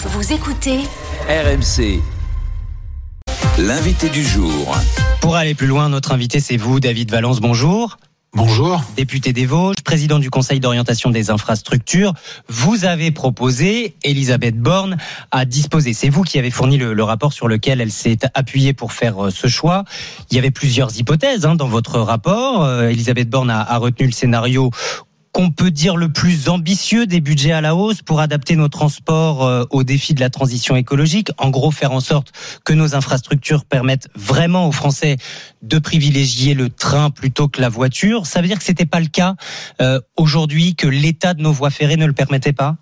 Vous écoutez RMC. L'invité du jour. Pour aller plus loin, notre invité, c'est vous, David Valence. Bonjour. Bonjour. Député des Vosges, président du Conseil d'orientation des infrastructures, vous avez proposé Elisabeth Borne à disposer. C'est vous qui avez fourni le, le rapport sur lequel elle s'est appuyée pour faire euh, ce choix. Il y avait plusieurs hypothèses hein, dans votre rapport. Euh, Elisabeth Borne a, a retenu le scénario qu'on peut dire le plus ambitieux des budgets à la hausse pour adapter nos transports euh, aux défis de la transition écologique? En gros, faire en sorte que nos infrastructures permettent vraiment aux Français de privilégier le train plutôt que la voiture. Ça veut dire que c'était pas le cas euh, aujourd'hui, que l'état de nos voies ferrées ne le permettait pas?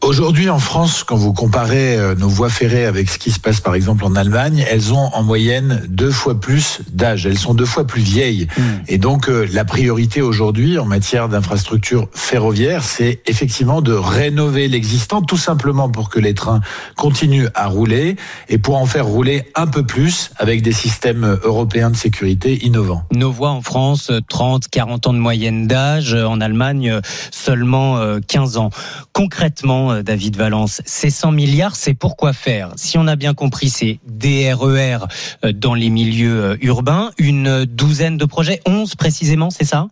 Aujourd'hui, en France, quand vous comparez euh, nos voies ferrées avec ce qui se passe par exemple en Allemagne, elles ont en moyenne deux fois plus d'âge. Elles sont deux fois plus vieilles. Mmh. Et donc, euh, la priorité aujourd'hui en matière d'infrastructures ferroviaires, c'est effectivement de rénover l'existant, tout simplement pour que les trains continuent à rouler et pour en faire rouler un peu plus avec des systèmes européens de sécurité innovants. Nos voies en France, 30, 40 ans de moyenne d'âge. En Allemagne, seulement euh, 15 ans. Concrètement, euh, David Valence, ces 100 milliards, c'est pourquoi faire? Si on a bien compris, c'est DRER euh, dans les milieux euh, urbains, une douzaine de projets, 11 précisément, c'est ça?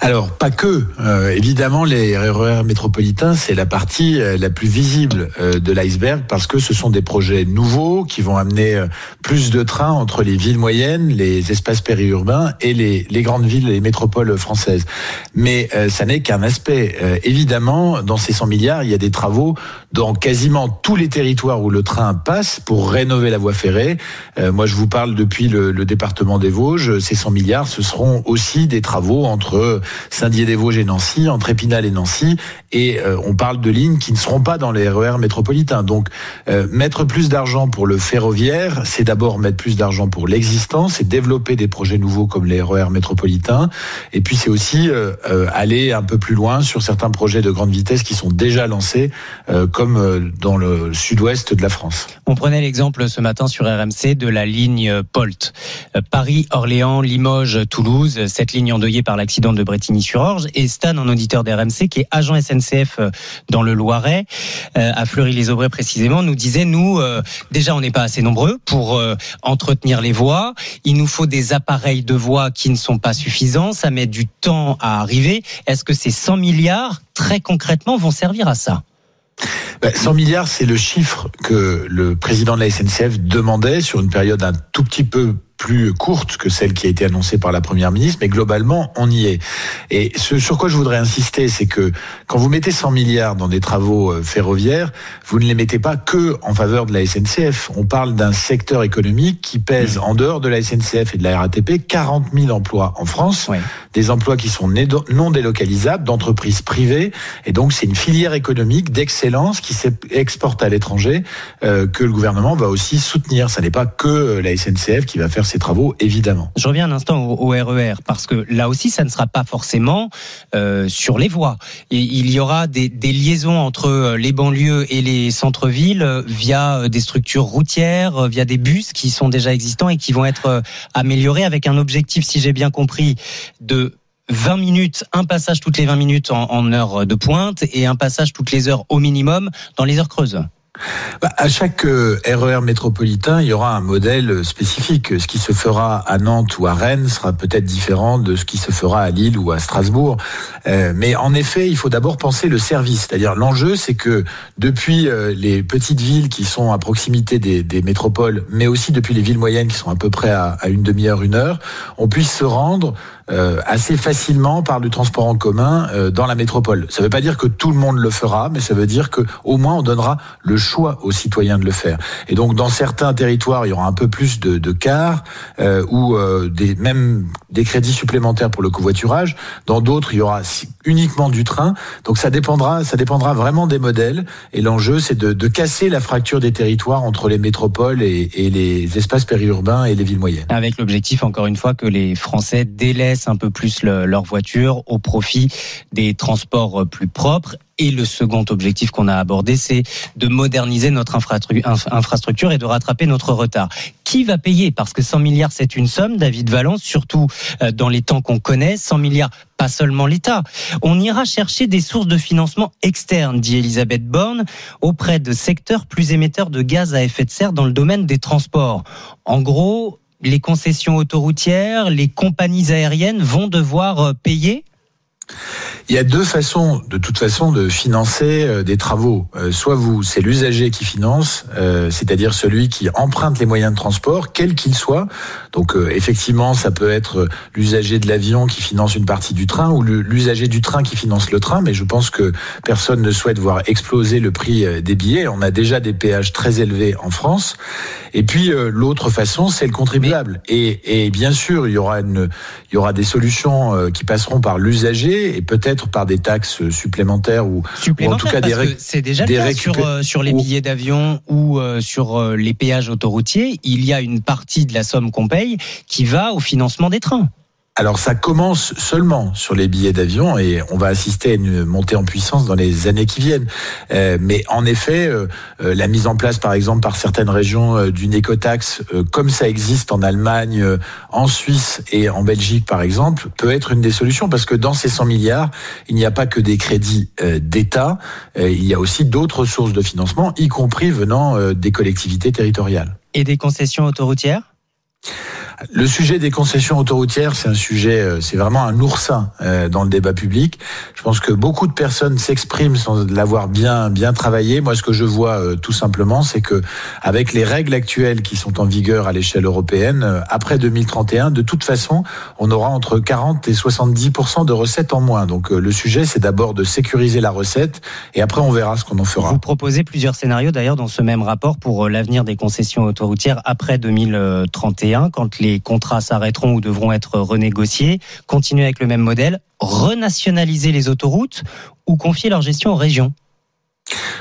Alors, pas que. Euh, évidemment, les RER métropolitains, c'est la partie euh, la plus visible euh, de l'iceberg parce que ce sont des projets nouveaux qui vont amener plus de trains entre les villes moyennes, les espaces périurbains et les, grandes villes et les métropoles françaises. Mais ça n'est qu'un aspect. Évidemment, dans ces 100 milliards, il y a des travaux dans quasiment tous les territoires où le train passe pour rénover la voie ferrée. Moi, je vous parle depuis le, le département des Vosges. Ces 100 milliards, ce seront aussi des travaux entre Saint-Dié-des-Vosges et Nancy, entre Épinal et Nancy. Et euh, on parle de lignes qui ne seront pas dans les RER métropolitains. Donc, euh, mettre plus d'argent pour le ferroviaire, c'est d'abord mettre plus d'argent pour l'existant, c'est développer des projets nouveaux comme les RER métropolitains. Et puis, c'est aussi euh, euh, aller un peu plus loin sur certains projets de grande vitesse qui sont déjà lancés, euh, comme euh, dans le sud-ouest de la France. On prenait l'exemple ce matin sur RMC de la ligne POLT. Euh, Paris, Orléans, Limoges, Toulouse, cette ligne endeuillée par l'accident de Bretigny-sur-Orge. Et Stan, un auditeur d'RMC qui est agent SNCF euh, dans le Loiret, euh, à Fleury-les-Aubrais précisément, nous disait, nous, euh, déjà, on n'est pas assez nombreux pour entretenir les voies. Il nous faut des appareils de voies qui ne sont pas suffisants. Ça met du temps à arriver. Est-ce que ces 100 milliards, très concrètement, vont servir à ça? 100 milliards, c'est le chiffre que le président de la SNCF demandait sur une période un tout petit peu plus courte que celle qui a été annoncée par la première ministre, mais globalement, on y est. Et ce sur quoi je voudrais insister, c'est que quand vous mettez 100 milliards dans des travaux euh, ferroviaires, vous ne les mettez pas que en faveur de la SNCF. On parle d'un secteur économique qui pèse en dehors de la SNCF et de la RATP 40 000 emplois en France, Oui. des emplois qui sont non délocalisables d'entreprises privées. Et donc, c'est une filière économique d'excellence qui s'exporte à l'étranger euh, que le gouvernement va aussi soutenir. Ça n'est pas que euh, la SNCF qui va faire travaux, évidemment. Je reviens un instant au, RER parce que là aussi, ça ne sera pas forcément euh, sur les voies. Et il y aura des, liaisons entre euh, les banlieues et les centres-villes euh, via des structures routières, via des bus qui sont déjà existants et qui vont être améliorés avec un objectif, si j'ai bien compris, de 20 minutes, un passage toutes les 20 minutes en, en heure de pointe et un passage toutes les heures au minimum dans les heures creuses. Bah, à chaque euh, RER métropolitain, il y aura un modèle spécifique. Ce qui se fera à Nantes ou à Rennes sera peut-être différent de ce qui se fera à Lille ou à Strasbourg. Euh, mais en effet, il faut d'abord penser le service. C'est-à-dire l'enjeu, c'est que depuis euh, les petites villes qui sont à proximité des, métropoles, mais aussi depuis les villes moyennes qui sont à peu près à une demi-heure, une heure, on puisse se rendre euh, assez facilement par du transport en commun euh, dans la métropole. Ça ne veut pas dire que tout le monde le fera, mais ça veut dire que au moins on donnera le choix aux citoyens de le faire. Et donc dans certains territoires, il y aura un peu plus de, de cars euh, ou euh, des, même des crédits supplémentaires pour le covoiturage. Dans d'autres, il y aura uniquement du train. Donc ça dépendra, ça dépendra vraiment des modèles. Et l'enjeu, c'est de, de casser la fracture des territoires entre les métropoles et, et les espaces périurbains et les villes moyennes. Avec l'objectif, encore une fois, que les Français délaissent un peu plus leur voiture au profit des transports plus propres. Et le second objectif qu'on a abordé, c'est de moderniser notre infrastructure et de rattraper notre retard. Qui va payer? Parce que 100 milliards, c'est une somme, David Valence, surtout euh, dans les temps qu'on connaît. 100 milliards, pas seulement l'État. On ira chercher des sources de financement externes, dit Elisabeth Borne, auprès de secteurs plus émetteurs de gaz à effet de serre dans le domaine des transports. En gros, les concessions autoroutières, les compagnies aériennes vont devoir euh, payer il y a deux façons, de toute façon, de financer euh, des travaux. Euh, soit vous, c'est l'usager qui finance, euh, c'est-à-dire celui qui emprunte les moyens de transport, quel qu'il soit. Donc effectivement, ça peut être l'usager de l'avion qui finance une partie du train ou l'usager du train qui finance le train. Mais je pense que personne ne souhaite voir exploser le prix des billets. On a déjà des péages très élevés en France. Et puis l'autre façon, c'est le contribuable. Et, bien sûr, il y aura des solutions qui passeront par l'usager et peut-être par des taxes supplémentaires ou, en tout cas des c'est déjà le cas sur, euh, sur les billets d'avion ou euh, sur euh, les péages autoroutiers. Il y a une partie de la somme qu'on paye qui va au financement des trains. Alors ça commence seulement sur les billets d'avion et on va assister à une montée en puissance dans les années qui viennent. Euh, mais en effet, euh, euh, la mise en place par exemple par certaines régions d'une écotaxe, comme ça existe en Allemagne, en Suisse et en Belgique par exemple, peut être une des solutions parce que dans ces 100 milliards, il n'y a pas que des crédits d'État, il y a aussi d'autres sources de financement, y compris venant des collectivités territoriales. Et des concessions autoroutières? Le sujet des concessions autoroutières, c'est un sujet, euh, c'est vraiment un oursin euh, dans le débat public. Je pense que beaucoup de personnes s'expriment sans l'avoir bien bien travaillé. Moi, ce que je vois euh, tout simplement, c'est que avec les règles actuelles qui sont en vigueur à l'échelle européenne, après 2031, de toute façon, on aura entre 40 et 70% de recettes en moins. Donc le sujet, c'est d'abord de sécuriser la recette et après on verra ce qu'on en fera. Vous proposez plusieurs scénarios d'ailleurs dans ce même rapport pour l'avenir des concessions autoroutières après 2031, quand contrats s'arrêteront ou devront être renégociés, continuer avec le même modèle, renationaliser les autoroutes ou confier leur gestion aux régions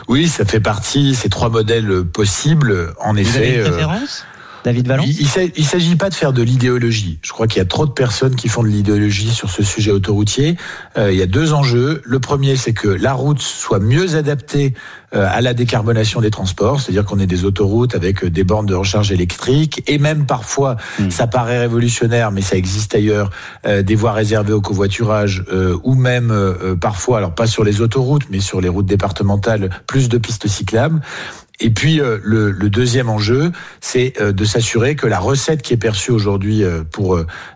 Oui, ça fait partie, ces trois modèles possibles. En effet. Avez une euh, préférence? David Vallon Il ne s'agit pas de faire de l'idéologie. Je crois qu'il y a trop de personnes qui font de l'idéologie sur ce sujet autoroutier. Euh, il y a deux enjeux. Le premier, c'est que la route soit mieux adaptée euh, à la décarbonation des transports, c'est-à-dire qu'on ait des autoroutes avec euh, des bornes de recharge électrique et même parfois, hmm. ça paraît révolutionnaire, mais ça existe ailleurs, des voies réservées au covoiturage ou même parfois, alors pas sur les autoroutes, mais sur les routes départementales, plus de pistes cyclables. Et puis euh, le, deuxième enjeu, c'est euh, de s'assurer que la recette qui est perçue aujourd'hui euh,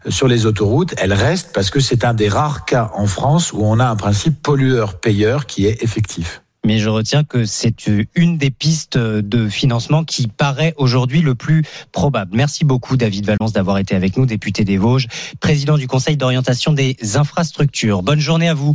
sur les autoroutes, elle reste parce que c'est un des rares cas en France où on a un principe pollueur-payeur qui est effectif. Mais je retiens que c'est une des pistes de financement qui paraît aujourd'hui le plus probable. Merci beaucoup David Valence d'avoir été avec nous, député des Vosges, président du Conseil d'orientation des infrastructures. Bonne journée à vous.